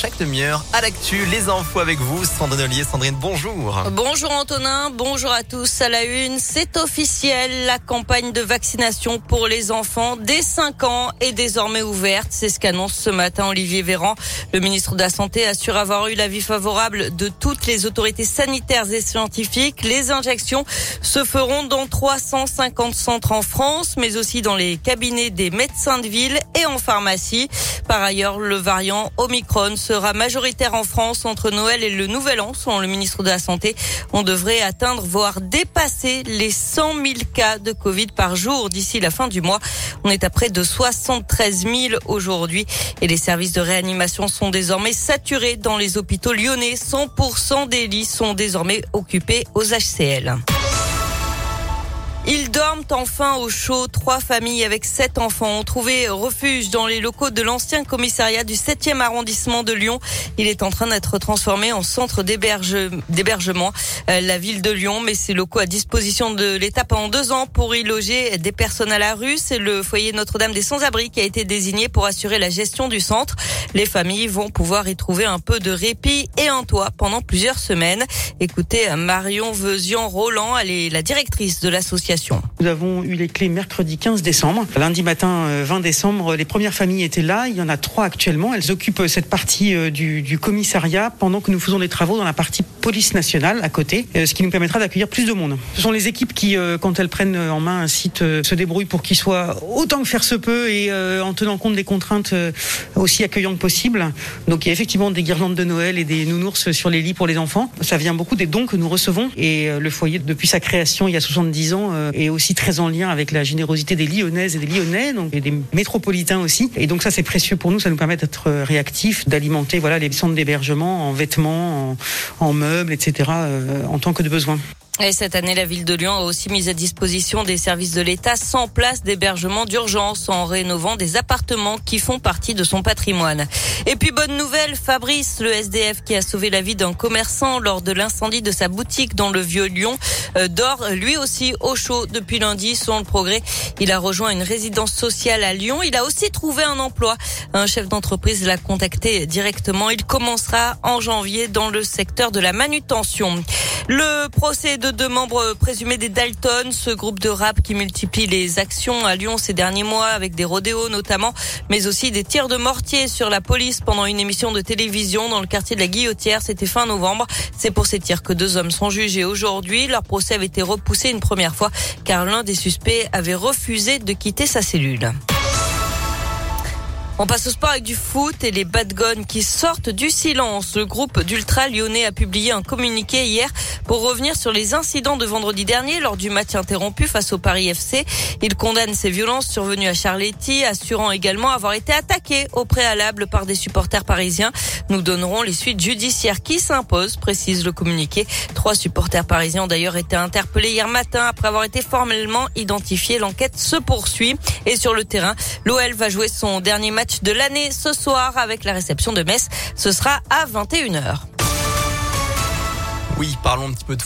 chaque demi-heure à l'actu. Les infos avec vous, Sandrine Ollier. Sandrine, bonjour. Bonjour Antonin, bonjour à tous. À la une, c'est officiel, la campagne de vaccination pour les enfants dès 5 ans est désormais ouverte. C'est ce qu'annonce ce matin Olivier Véran. Le ministre de la Santé assure avoir eu l'avis favorable de toutes les autorités sanitaires et scientifiques. Les injections se feront dans 350 centres en France, mais aussi dans les cabinets des médecins de ville et en pharmacie. Par ailleurs, le variant Omicron sera majoritaire en France entre Noël et le Nouvel An, selon le ministre de la Santé. On devrait atteindre, voire dépasser les 100 000 cas de Covid par jour d'ici la fin du mois. On est à près de 73 000 aujourd'hui et les services de réanimation sont désormais saturés dans les hôpitaux lyonnais. 100% des lits sont désormais occupés aux HCL. Ils dorment enfin au chaud. Trois familles avec sept enfants ont trouvé refuge dans les locaux de l'ancien commissariat du 7e arrondissement de Lyon. Il est en train d'être transformé en centre d'hébergement. Euh, la ville de Lyon met ses locaux à disposition de l'État pendant deux ans pour y loger des personnes à la rue. C'est le foyer Notre-Dame des Sans-Abri qui a été désigné pour assurer la gestion du centre. Les familles vont pouvoir y trouver un peu de répit et un toit pendant plusieurs semaines. Écoutez Marion Veuzian-Roland, elle est la directrice de l'association. Nous avons eu les clés mercredi 15 décembre. Lundi matin 20 euh, décembre, les premières familles étaient là. Il y en a trois actuellement. Elles occupent cette partie euh, du, du commissariat pendant que nous faisons des travaux dans la partie police nationale à côté, euh, ce qui nous permettra d'accueillir plus de monde. Ce sont les équipes qui, quand elles prennent en main un site, se débrouillent pour qu'il soit autant que faire se peut et en tenant compte des contraintes aussi accueillantes possible. Donc il y a effectivement des guirlandes de Noël et des nounours sur les lits pour les enfants. Ça vient beaucoup des dons que nous recevons et euh, le foyer depuis sa création il y a 70 ans euh, est aussi très en lien avec la générosité des Lyonnaises et des Lyonnais, donc et des métropolitains aussi. Et donc ça c'est précieux pour nous, ça nous permet d'être réactifs, d'alimenter voilà les centres d'hébergement en vêtements, en, meubles, etc. Euh, en tant que de besoin. Et cette année, la ville de Lyon a aussi mis à disposition des services de l'État sans place d'hébergement d'urgence en rénovant des appartements qui font partie de son patrimoine. Et puis bonne nouvelle, Fabrice, le SDF qui a sauvé la vie d'un commerçant lors de l'incendie de sa boutique dans le vieux Lyon, euh, dort lui aussi au chaud depuis lundi. Selon le progrès, il a rejoint une résidence sociale à Lyon. Il a aussi trouvé un emploi. Un chef d'entreprise l'a contacté directement. Il commencera en janvier dans le secteur de la manutention. Le procès de deux membres présumés des Dalton, ce groupe de rap qui multiplie les actions à Lyon ces derniers mois avec des rodéos notamment, mais aussi des tirs de mortier sur la police pendant une émission de télévision dans le quartier de la Guillotière. C'était fin novembre. C'est pour ces tirs que deux hommes sont jugés aujourd'hui. Leur procès avait été repoussé une première fois car l'un des suspects avait refusé de quitter sa cellule. On passe au sport avec du foot et les Bad Guns qui sortent du silence. Le groupe d'Ultra Lyonnais a publié un communiqué hier pour revenir sur les incidents de vendredi dernier lors du match interrompu face au Paris FC. Il condamne ces violences survenues à Charletti, assurant également avoir été attaqué au préalable par des supporters parisiens. Nous donnerons les suites judiciaires qui s'imposent, précise le communiqué. Trois supporters parisiens ont d'ailleurs été interpellés hier matin après avoir été formellement identifiés. L'enquête se poursuit et sur le terrain, l'OL va jouer son dernier de l'année ce soir avec la réception de Metz. Ce sera à 21h. Oui, parlons un petit peu de